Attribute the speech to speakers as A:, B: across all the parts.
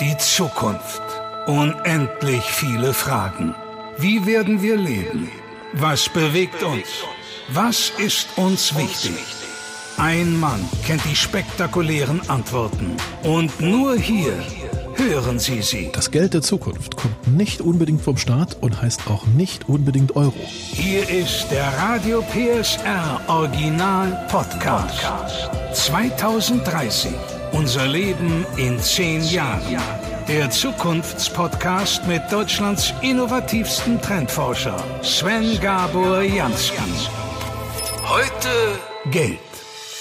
A: Die Zukunft. Unendlich viele Fragen. Wie werden wir leben? Was bewegt uns? Was ist uns wichtig? Ein Mann kennt die spektakulären Antworten. Und nur hier hören Sie sie.
B: Das Geld der Zukunft kommt nicht unbedingt vom Staat und heißt auch nicht unbedingt Euro.
A: Hier ist der Radio PSR Original Podcast. 2030. Unser Leben in zehn Jahren. Der Zukunftspodcast mit Deutschlands innovativsten Trendforscher Sven Gabor Jansky. Heute Geld.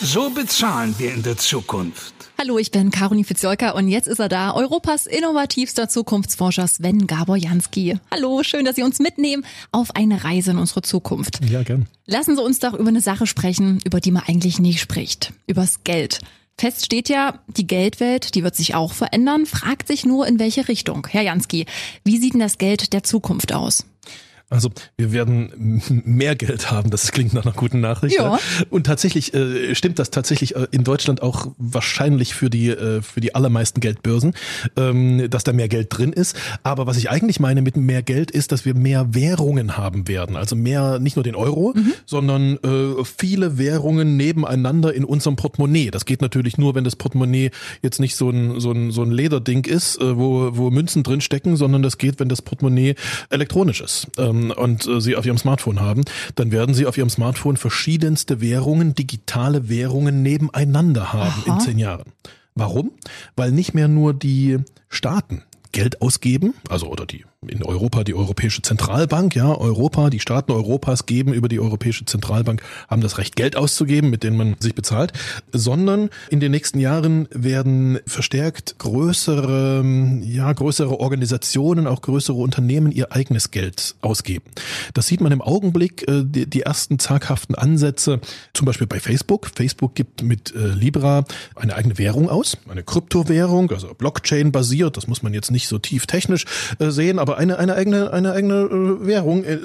A: So bezahlen wir in der Zukunft.
C: Hallo, ich bin Caroline Fitzjolka und jetzt ist er da, Europas innovativster Zukunftsforscher Sven Gabor Jansky. Hallo, schön, dass Sie uns mitnehmen auf eine Reise in unsere Zukunft.
B: Ja, gern.
C: Lassen Sie uns doch über eine Sache sprechen, über die man eigentlich nie spricht. Übers Geld. Fest steht ja, die Geldwelt, die wird sich auch verändern, fragt sich nur in welche Richtung. Herr Jansky, wie sieht denn das Geld der Zukunft aus?
B: Also wir werden mehr Geld haben, das klingt nach einer guten Nachricht.
C: Ja.
B: Und tatsächlich äh, stimmt das tatsächlich äh, in Deutschland auch wahrscheinlich für die äh, für die allermeisten Geldbörsen, ähm, dass da mehr Geld drin ist. Aber was ich eigentlich meine mit mehr Geld ist, dass wir mehr Währungen haben werden. Also mehr, nicht nur den Euro,
C: Mhm.
B: sondern äh, viele Währungen nebeneinander in unserem Portemonnaie. Das geht natürlich nur, wenn das Portemonnaie jetzt nicht so ein so ein so ein Lederding ist, äh, wo wo Münzen drin stecken, sondern das geht, wenn das Portemonnaie elektronisch ist. Ähm, und äh, Sie auf Ihrem Smartphone haben, dann werden Sie auf Ihrem Smartphone verschiedenste Währungen, digitale Währungen nebeneinander haben
C: Aha.
B: in zehn Jahren. Warum? Weil nicht mehr nur die Staaten Geld ausgeben, also oder die in Europa die Europäische Zentralbank, ja, Europa, die Staaten Europas geben über die Europäische Zentralbank, haben das Recht, Geld auszugeben, mit dem man sich bezahlt, sondern in den nächsten Jahren werden verstärkt größere, ja, größere Organisationen, auch größere Unternehmen ihr eigenes Geld ausgeben. Das sieht man im Augenblick, äh, die, die ersten zaghaften Ansätze, zum Beispiel bei Facebook. Facebook gibt mit äh, Libra eine eigene Währung aus, eine Kryptowährung, also Blockchain basiert, das muss man jetzt nicht so tief technisch äh, sehen, aber eine, eine eigene, eine eigene äh, Währung, äh,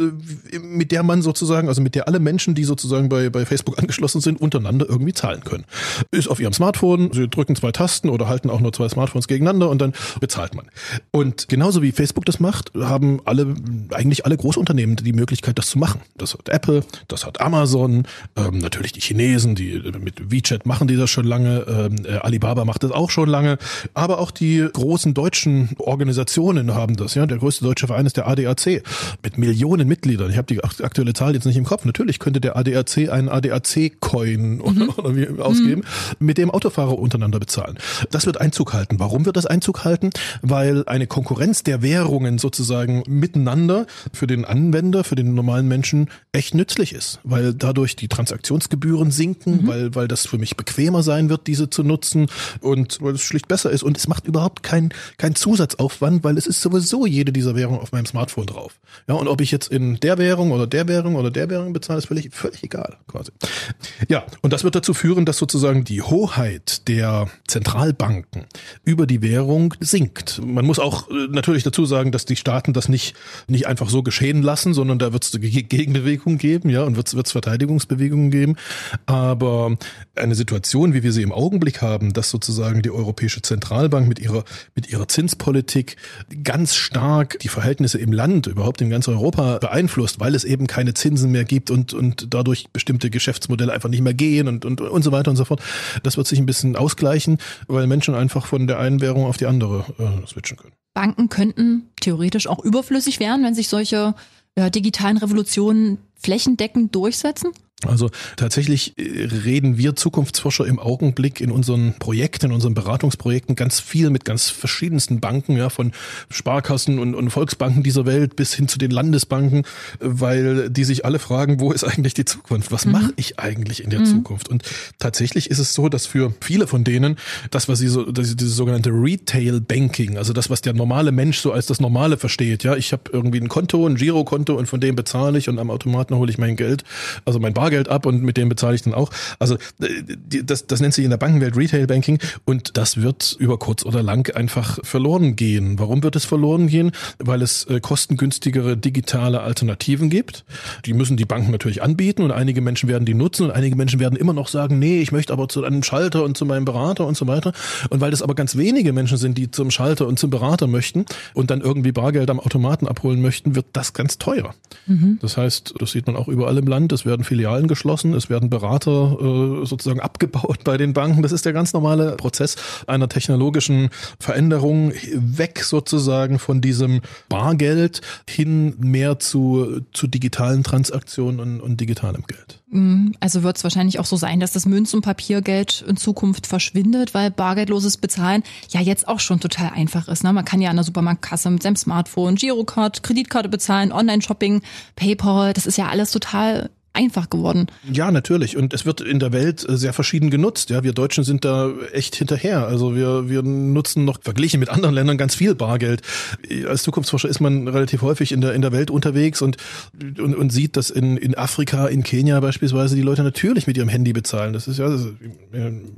B: mit der man sozusagen, also mit der alle Menschen, die sozusagen bei, bei Facebook angeschlossen sind, untereinander irgendwie zahlen können. Ist auf ihrem Smartphone, sie drücken zwei Tasten oder halten auch nur zwei Smartphones gegeneinander und dann bezahlt man. Und genauso wie Facebook das macht, haben alle, eigentlich alle Großunternehmen die Möglichkeit, das zu machen. Das hat Apple, das hat Amazon, ähm, natürlich die Chinesen, die äh, mit WeChat machen die das schon lange, ähm, äh, Alibaba macht das auch schon lange, aber auch die großen deutschen Organisationen haben das. Ja, der größte deutsche Verein ist der ADAC mit Millionen Mitgliedern. Ich habe die ak- aktuelle Zahl jetzt nicht im Kopf. Natürlich könnte der ADAC einen ADAC-Coin oder, oder wie ausgeben, mit dem Autofahrer untereinander bezahlen. Das wird Einzug halten. Warum wird das Einzug halten? Weil eine Konkurrenz der Währungen sozusagen miteinander für den Anwender, für den normalen Menschen echt nützlich ist, weil dadurch die Transaktionsgebühren sinken, weil, weil das für mich bequemer sein wird, diese zu nutzen und weil es schlicht besser ist und es macht überhaupt keinen kein Zusatzaufwand, weil es ist sowieso jede dieser Währungen auf meinem Smartphone drauf. Ja, und ob ich jetzt in der Währung oder der Währung oder der Währung bezahle, ist völlig, völlig egal, quasi. Ja, und das wird dazu führen, dass sozusagen die Hoheit der Zentralbanken über die Währung sinkt. Man muss auch äh, natürlich dazu sagen, dass die Staaten das nicht, nicht einfach so geschehen lassen, sondern da wird es Gegenbewegungen geben, ja, und wird es Verteidigungsbewegungen geben. Aber eine Situation, wie wir sie im Augenblick haben, dass sozusagen die Europäische Zentralbank mit ihrer, mit ihrer Zinspolitik ganz stark die Verhältnisse im Land, überhaupt in ganz Europa beeinflusst, weil es eben keine Zinsen mehr gibt und, und dadurch bestimmte Geschäftsmodelle einfach nicht mehr gehen und, und, und so weiter und so fort. Das wird sich ein bisschen ausgleichen, weil Menschen einfach von der einen Währung auf die andere äh, switchen können.
C: Banken könnten theoretisch auch überflüssig werden, wenn sich solche ja, digitalen Revolutionen flächendeckend durchsetzen?
B: Also tatsächlich äh, reden wir Zukunftsforscher im Augenblick in unseren Projekten, in unseren Beratungsprojekten ganz viel mit ganz verschiedensten Banken, ja, von Sparkassen und, und Volksbanken dieser Welt bis hin zu den Landesbanken, weil die sich alle fragen, wo ist eigentlich die Zukunft? Was mache ich eigentlich in der Zukunft? Und tatsächlich ist es so, dass für viele von denen das, was sie so, das, dieses sogenannte Retail Banking, also das, was der normale Mensch so als das Normale versteht, ja, ich habe irgendwie ein Konto, ein Girokonto und von dem bezahle ich und am Automaten hole ich mein Geld, also mein Bar Bargeld ab und mit dem bezahle ich dann auch. Also äh, das, das nennt sich in der Bankenwelt Retail Banking und das wird über kurz oder lang einfach verloren gehen. Warum wird es verloren gehen? Weil es äh, kostengünstigere digitale Alternativen gibt. Die müssen die Banken natürlich anbieten und einige Menschen werden die nutzen und einige Menschen werden immer noch sagen, nee, ich möchte aber zu einem Schalter und zu meinem Berater und so weiter. Und weil das aber ganz wenige Menschen sind, die zum Schalter und zum Berater möchten und dann irgendwie Bargeld am Automaten abholen möchten, wird das ganz teuer. Mhm. Das heißt, das sieht man auch überall im Land. Es werden Filialen geschlossen, es werden Berater äh, sozusagen abgebaut bei den Banken. Das ist der ganz normale Prozess einer technologischen Veränderung weg sozusagen von diesem Bargeld hin mehr zu, zu digitalen Transaktionen und, und digitalem Geld.
C: Mhm. Also wird es wahrscheinlich auch so sein, dass das Münz- und Papiergeld in Zukunft verschwindet, weil bargeldloses Bezahlen ja jetzt auch schon total einfach ist. Ne? Man kann ja an der Supermarktkasse mit seinem Smartphone, Girocard, Kreditkarte bezahlen, Online-Shopping, PayPal, das ist ja alles total einfach geworden.
B: Ja, natürlich. Und es wird in der Welt äh, sehr verschieden genutzt. Ja, wir Deutschen sind da echt hinterher. Also wir, wir nutzen noch verglichen mit anderen Ländern ganz viel Bargeld. Als Zukunftsforscher ist man relativ häufig in der, in der Welt unterwegs und, und, und sieht, dass in, in Afrika, in Kenia beispielsweise die Leute natürlich mit ihrem Handy bezahlen. Das ist ja,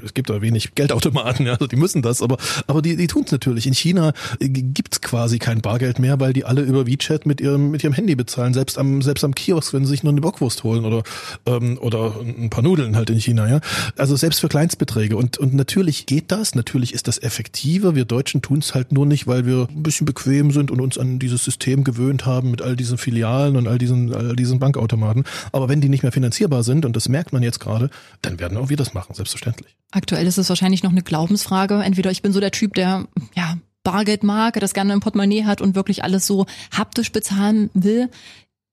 B: es gibt da wenig Geldautomaten, ja, also die müssen das, aber, aber die, die tun es natürlich. In China äh, gibt's quasi kein Bargeld mehr, weil die alle über WeChat mit ihrem, mit ihrem Handy bezahlen. Selbst am, selbst am Kiosk, wenn sie sich nur eine Bockwurst holen oder, ähm, oder ein paar Nudeln halt in China, ja. Also selbst für Kleinstbeträge. Und, und natürlich geht das, natürlich ist das effektiver. Wir Deutschen tun es halt nur nicht, weil wir ein bisschen bequem sind und uns an dieses System gewöhnt haben mit all diesen Filialen und all diesen, all diesen Bankautomaten. Aber wenn die nicht mehr finanzierbar sind, und das merkt man jetzt gerade, dann werden auch wir das machen, selbstverständlich.
C: Aktuell ist es wahrscheinlich noch eine Glaubensfrage. Entweder ich bin so der Typ, der, ja, Bargeld mag, das gerne im Portemonnaie hat und wirklich alles so haptisch bezahlen will.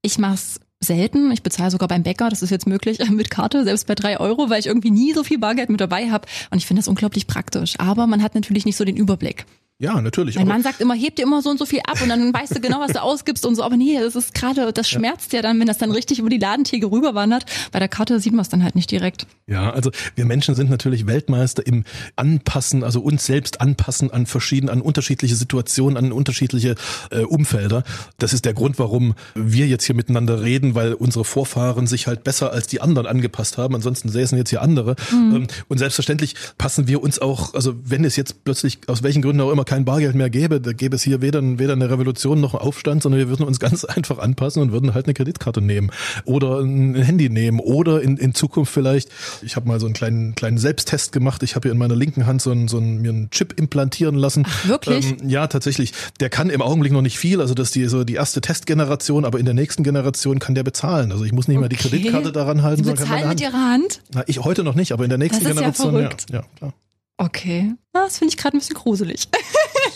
C: Ich mach's selten. Ich bezahle sogar beim Bäcker, das ist jetzt möglich, mit Karte, selbst bei drei Euro, weil ich irgendwie nie so viel Bargeld mit dabei habe. Und ich finde das unglaublich praktisch. Aber man hat natürlich nicht so den Überblick.
B: Ja, natürlich.
C: Mein Mann sagt immer, heb dir immer so und so viel ab und dann weißt du genau, was du ausgibst und so. Aber nee, das ist gerade, das schmerzt ja. ja dann, wenn das dann richtig über die Ladentheke rüberwandert. Bei der Karte sieht man es dann halt nicht direkt.
B: Ja, also wir Menschen sind natürlich Weltmeister im Anpassen, also uns selbst anpassen an verschiedene, an unterschiedliche Situationen, an unterschiedliche äh, Umfelder. Das ist der Grund, warum wir jetzt hier miteinander reden, weil unsere Vorfahren sich halt besser als die anderen angepasst haben. Ansonsten säßen jetzt hier andere. Mhm. Ähm, und selbstverständlich passen wir uns auch, also wenn es jetzt plötzlich aus welchen Gründen auch immer kein Bargeld mehr gäbe, da gäbe es hier weder, weder eine Revolution noch einen Aufstand, sondern wir würden uns ganz einfach anpassen und würden halt eine Kreditkarte nehmen oder ein Handy nehmen oder in, in Zukunft vielleicht, ich habe mal so einen kleinen, kleinen Selbsttest gemacht, ich habe hier in meiner linken Hand so einen, so einen, mir einen Chip implantieren lassen.
C: Ach, wirklich?
B: Ähm, ja, tatsächlich. Der kann im Augenblick noch nicht viel, also das ist die, so die erste Testgeneration, aber in der nächsten Generation kann der bezahlen. Also ich muss nicht okay. mehr die Kreditkarte daran halten.
C: Sie bezahlen mit Ihrer Hand?
B: Na, ich heute noch nicht, aber in der nächsten
C: das ist
B: Generation.
C: Ja, verrückt. ja, ja klar. Okay. Das finde ich gerade ein bisschen gruselig.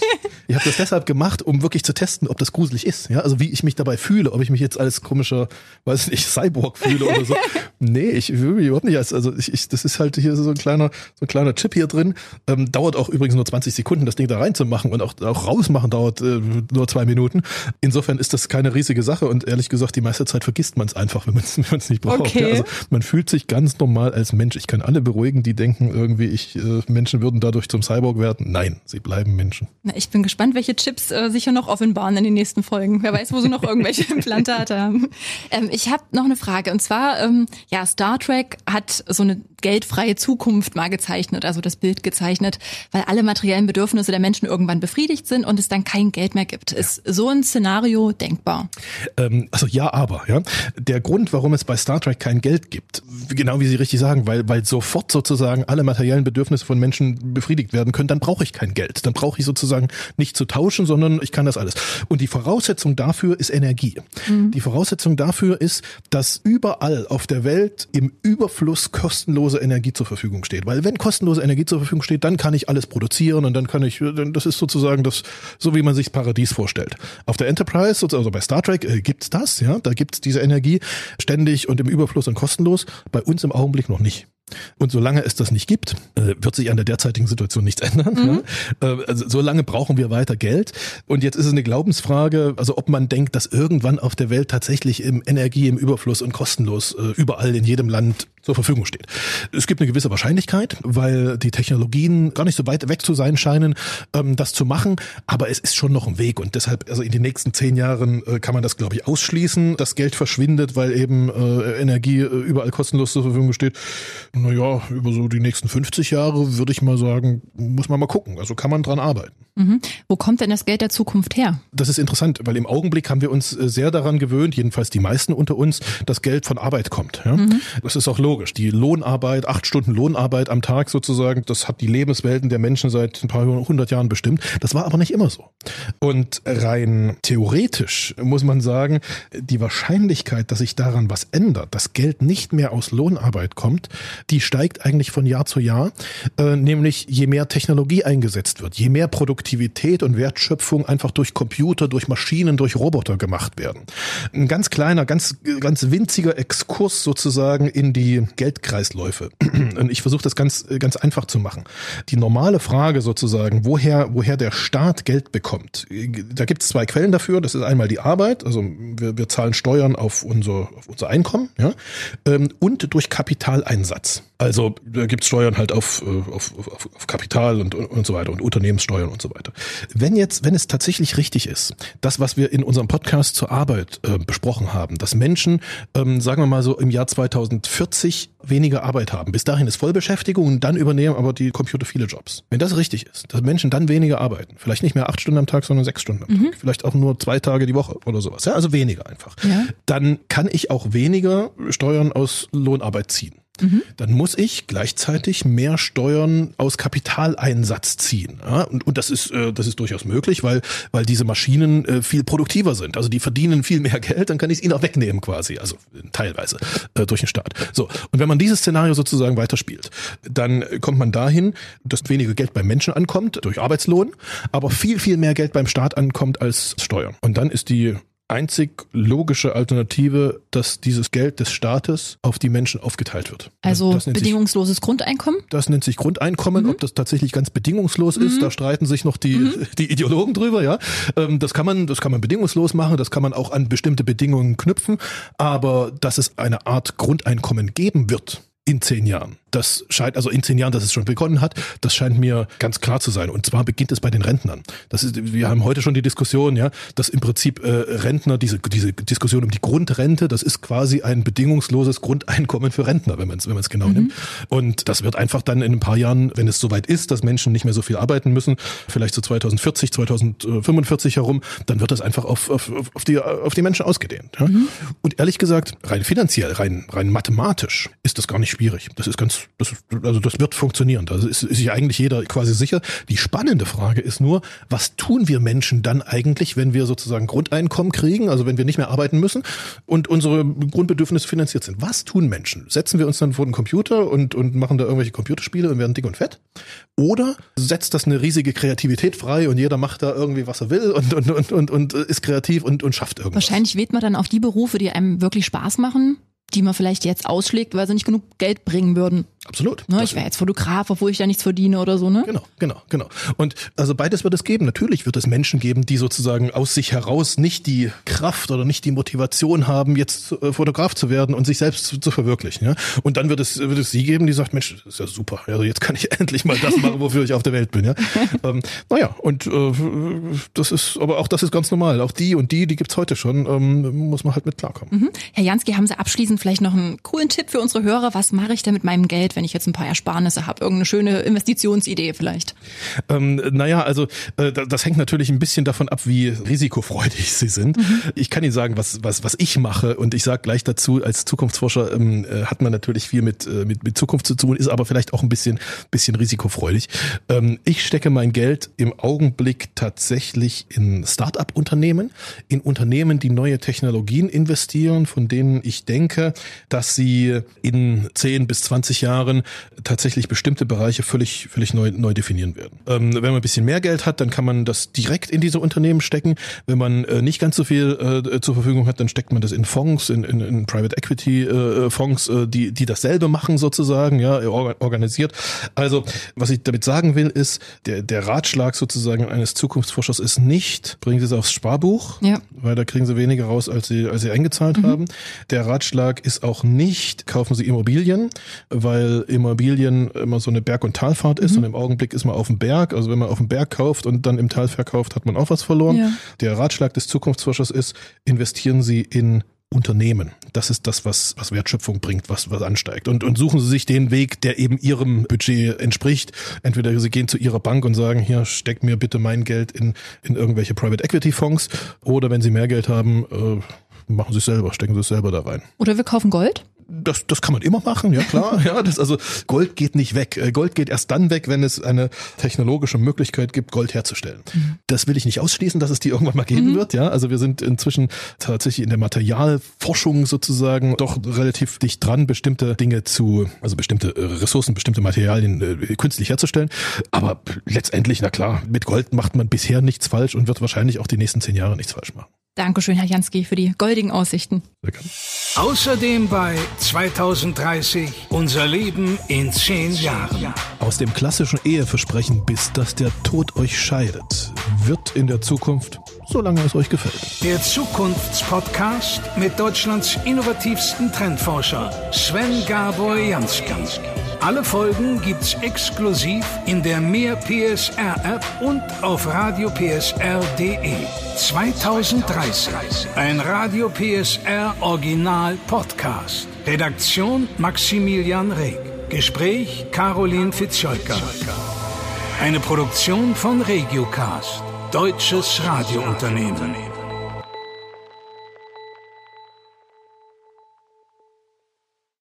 B: ich habe das deshalb gemacht, um wirklich zu testen, ob das gruselig ist. Ja, also wie ich mich dabei fühle, ob ich mich jetzt als komischer, weiß nicht, Cyborg fühle oder so. nee, ich fühle mich überhaupt nicht als, also ich, ich, das ist halt hier so ein kleiner, so ein kleiner Chip hier drin. Ähm, dauert auch übrigens nur 20 Sekunden, das Ding da reinzumachen und auch, auch rausmachen dauert äh, nur zwei Minuten. Insofern ist das keine riesige Sache und ehrlich gesagt, die meiste Zeit vergisst man es einfach, wenn man es nicht braucht. Okay. Ja, also man fühlt sich ganz normal als Mensch. Ich kann alle beruhigen, die denken irgendwie, ich äh, Menschen würden dadurch zum Cyborg werden. Nein, sie bleiben Menschen.
C: Na, ich bin gespannt, welche Chips äh, sicher noch offenbaren in den nächsten Folgen. Wer weiß, wo sie noch irgendwelche Implantate haben. Ähm, ich habe noch eine Frage. Und zwar, ähm, ja, Star Trek hat so eine geldfreie Zukunft mal gezeichnet, also das Bild gezeichnet, weil alle materiellen Bedürfnisse der Menschen irgendwann befriedigt sind und es dann kein Geld mehr gibt. Ja. Ist so ein Szenario denkbar?
B: Ähm, also ja, aber ja. Der Grund, warum es bei Star Trek kein Geld gibt, genau wie Sie richtig sagen, weil weil sofort sozusagen alle materiellen Bedürfnisse von Menschen befriedigt werden können, dann brauche ich kein Geld. Dann brauche ich sozusagen nicht zu tauschen, sondern ich kann das alles. Und die Voraussetzung dafür ist Energie. Mhm. Die Voraussetzung dafür ist, dass überall auf der Welt im Überfluss kostenlos kostenlose Energie zur Verfügung steht. Weil wenn kostenlose Energie zur Verfügung steht, dann kann ich alles produzieren und dann kann ich, das ist sozusagen das, so wie man sich Paradies vorstellt. Auf der Enterprise, also bei Star Trek, äh, gibt's das, ja, da gibt's diese Energie ständig und im Überfluss und kostenlos. Bei uns im Augenblick noch nicht. Und solange es das nicht gibt, äh, wird sich an der derzeitigen Situation nichts ändern. Mhm. Äh, also solange brauchen wir weiter Geld. Und jetzt ist es eine Glaubensfrage, also ob man denkt, dass irgendwann auf der Welt tatsächlich im Energie im Überfluss und kostenlos äh, überall in jedem Land zur Verfügung steht. Es gibt eine gewisse Wahrscheinlichkeit, weil die Technologien gar nicht so weit weg zu sein scheinen, ähm, das zu machen. Aber es ist schon noch ein Weg und deshalb, also in den nächsten zehn Jahren äh, kann man das, glaube ich, ausschließen. Das Geld verschwindet, weil eben äh, Energie äh, überall kostenlos zur Verfügung steht. Naja, über so die nächsten 50 Jahre würde ich mal sagen, muss man mal gucken. Also kann man dran arbeiten.
C: Mhm. Wo kommt denn das Geld der Zukunft her?
B: Das ist interessant, weil im Augenblick haben wir uns sehr daran gewöhnt, jedenfalls die meisten unter uns, dass Geld von Arbeit kommt. Ja? Mhm. Das ist auch logisch. Die Lohnarbeit, acht Stunden Lohnarbeit am Tag sozusagen, das hat die Lebenswelten der Menschen seit ein paar hundert Jahren bestimmt. Das war aber nicht immer so. Und rein theoretisch muss man sagen, die Wahrscheinlichkeit, dass sich daran was ändert, dass Geld nicht mehr aus Lohnarbeit kommt, die steigt eigentlich von Jahr zu Jahr, äh, nämlich je mehr Technologie eingesetzt wird, je mehr Produktivität und Wertschöpfung einfach durch Computer, durch Maschinen, durch Roboter gemacht werden. Ein ganz kleiner, ganz, ganz winziger Exkurs sozusagen in die Geldkreisläufe. Und ich versuche das ganz, ganz einfach zu machen. Die normale Frage sozusagen, woher, woher der Staat Geld bekommt, da gibt es zwei Quellen dafür. Das ist einmal die Arbeit, also wir, wir zahlen Steuern auf unser, auf unser Einkommen, ja, ähm, und durch Kapitaleinsatz. Also da gibt's Steuern halt auf, äh, auf, auf, auf Kapital und, und so weiter und Unternehmenssteuern und so weiter. Wenn jetzt, wenn es tatsächlich richtig ist, das, was wir in unserem Podcast zur Arbeit äh, besprochen haben, dass Menschen, ähm, sagen wir mal so im Jahr 2040 weniger Arbeit haben. Bis dahin ist Vollbeschäftigung und dann übernehmen aber die Computer viele Jobs. Wenn das richtig ist, dass Menschen dann weniger arbeiten, vielleicht nicht mehr acht Stunden am Tag, sondern sechs Stunden am mhm. Tag, vielleicht auch nur zwei Tage die Woche oder sowas, ja, also weniger einfach, ja. dann kann ich auch weniger Steuern aus Lohnarbeit ziehen mhm. dann muss ich gleichzeitig mehr Steuern aus Kapitaleinsatz ziehen. Ja? Und, und das ist äh, das ist durchaus möglich, weil weil diese Maschinen äh, viel produktiver sind. Also die verdienen viel mehr Geld, dann kann ich es ihnen auch wegnehmen quasi, also teilweise äh, durch den Staat. So und wenn man dieses Szenario sozusagen weiterspielt, dann kommt man dahin, dass weniger Geld beim Menschen ankommt durch Arbeitslohn, aber viel viel mehr Geld beim Staat ankommt als Steuern. Und dann ist die einzig logische Alternative, dass dieses Geld des Staates auf die Menschen aufgeteilt wird.
C: Also bedingungsloses sich, Grundeinkommen?
B: Das nennt sich Grundeinkommen. Mhm. Ob das tatsächlich ganz bedingungslos mhm. ist, da streiten sich noch die, mhm. die Ideologen drüber. Ja, ähm, das kann man, das kann man bedingungslos machen. Das kann man auch an bestimmte Bedingungen knüpfen. Aber dass es eine Art Grundeinkommen geben wird in zehn Jahren. Das scheint, also in zehn Jahren, dass es schon begonnen hat, das scheint mir ganz klar zu sein. Und zwar beginnt es bei den Rentnern. Das ist, wir haben heute schon die Diskussion, ja, dass im Prinzip äh, Rentner, diese, diese Diskussion um die Grundrente, das ist quasi ein bedingungsloses Grundeinkommen für Rentner, wenn man es wenn man es genau mhm. nimmt. Und das wird einfach dann in ein paar Jahren, wenn es soweit ist, dass Menschen nicht mehr so viel arbeiten müssen, vielleicht so 2040, 2045 herum, dann wird das einfach auf, auf, auf, die, auf die Menschen ausgedehnt. Ja? Mhm. Und ehrlich gesagt, rein finanziell, rein, rein mathematisch ist das gar nicht schwierig. Das ist ganz das, also das wird funktionieren. Da ist, ist sich eigentlich jeder quasi sicher. Die spannende Frage ist nur, was tun wir Menschen dann eigentlich, wenn wir sozusagen Grundeinkommen kriegen, also wenn wir nicht mehr arbeiten müssen und unsere Grundbedürfnisse finanziert sind? Was tun Menschen? Setzen wir uns dann vor den Computer und, und machen da irgendwelche Computerspiele und werden dick und fett? Oder setzt das eine riesige Kreativität frei und jeder macht da irgendwie, was er will und, und, und, und, und ist kreativ und, und schafft irgendwas?
C: Wahrscheinlich wählt man dann auf die Berufe, die einem wirklich Spaß machen die man vielleicht jetzt ausschlägt, weil sie nicht genug Geld bringen würden.
B: Absolut.
C: Ne, ich wäre jetzt Fotograf, obwohl ich da nichts verdiene oder so, ne?
B: Genau, genau, genau. Und also beides wird es geben. Natürlich wird es Menschen geben, die sozusagen aus sich heraus nicht die Kraft oder nicht die Motivation haben, jetzt äh, Fotograf zu werden und sich selbst zu, zu, verwirklichen. Ja? Und dann wird es, wird es sie geben, die sagt, Mensch, das ist ja super. Also jetzt kann ich endlich mal das machen, wofür ich auf der Welt bin. Ja? ähm, naja, und äh, das ist, aber auch das ist ganz normal. Auch die und die, die gibt's heute schon, ähm, muss man halt mit klarkommen.
C: Mhm. Herr Jansky, haben Sie abschließend vielleicht noch einen coolen Tipp für unsere Hörer? Was mache ich denn mit meinem Geld? Geld, wenn ich jetzt ein paar Ersparnisse habe? Irgendeine schöne Investitionsidee vielleicht?
B: Ähm, naja, also äh, das hängt natürlich ein bisschen davon ab, wie risikofreudig Sie sind. Mhm. Ich kann Ihnen sagen, was, was, was ich mache und ich sage gleich dazu, als Zukunftsforscher ähm, äh, hat man natürlich viel mit, äh, mit, mit Zukunft zu tun, ist aber vielleicht auch ein bisschen, bisschen risikofreudig. Ähm, ich stecke mein Geld im Augenblick tatsächlich in Start-up-Unternehmen, in Unternehmen, die neue Technologien investieren, von denen ich denke, dass sie in 10 bis 20 Jahren Jahren tatsächlich bestimmte Bereiche völlig, völlig neu, neu definieren werden. Ähm, wenn man ein bisschen mehr Geld hat, dann kann man das direkt in diese Unternehmen stecken. Wenn man äh, nicht ganz so viel äh, zur Verfügung hat, dann steckt man das in Fonds, in, in, in Private Equity äh, Fonds, äh, die, die dasselbe machen sozusagen, ja, organisiert. Also, was ich damit sagen will, ist, der, der Ratschlag sozusagen eines Zukunftsforschers ist nicht, bringen Sie es aufs Sparbuch, ja. weil da kriegen Sie weniger raus, als Sie, als Sie eingezahlt mhm. haben. Der Ratschlag ist auch nicht, kaufen Sie Immobilien, weil Immobilien immer so eine Berg- und Talfahrt ist mhm. und im Augenblick ist man auf dem Berg. Also wenn man auf dem Berg kauft und dann im Tal verkauft, hat man auch was verloren. Ja. Der Ratschlag des Zukunftsforschers ist, investieren Sie in Unternehmen. Das ist das, was, was Wertschöpfung bringt, was, was ansteigt. Und, und suchen Sie sich den Weg, der eben Ihrem Budget entspricht. Entweder Sie gehen zu Ihrer Bank und sagen, hier, steck mir bitte mein Geld in, in irgendwelche Private Equity Fonds. Oder wenn Sie mehr Geld haben, äh, machen Sie es selber, stecken Sie es selber da rein.
C: Oder wir kaufen Gold?
B: Das, das kann man immer machen, ja klar. Ja, das, also Gold geht nicht weg. Äh, Gold geht erst dann weg, wenn es eine technologische Möglichkeit gibt, Gold herzustellen. Mhm. Das will ich nicht ausschließen, dass es die irgendwann mal geben mhm. wird. Ja, also wir sind inzwischen tatsächlich in der Materialforschung sozusagen doch relativ dicht dran, bestimmte Dinge zu, also bestimmte äh, Ressourcen, bestimmte Materialien äh, künstlich herzustellen. Aber letztendlich, na klar, mit Gold macht man bisher nichts falsch und wird wahrscheinlich auch die nächsten zehn Jahre nichts falsch machen.
C: Dankeschön, Herr Jansky, für die goldigen Aussichten.
A: Außerdem bei 2030 unser Leben in zehn Jahren.
B: Aus dem klassischen Eheversprechen bis dass der Tod euch scheidet, wird in der Zukunft, solange es euch gefällt.
A: Der Zukunftspodcast mit Deutschlands innovativsten Trendforscher Sven Gabor Jansky. Alle Folgen gibt's exklusiv in der Mehr PSR App und auf radiopsr.de. 2030. Ein Radio PSR Original Podcast. Redaktion Maximilian Reg. Gespräch Caroline Fitzjolka. Eine Produktion von Regiocast. Deutsches Radiounternehmen.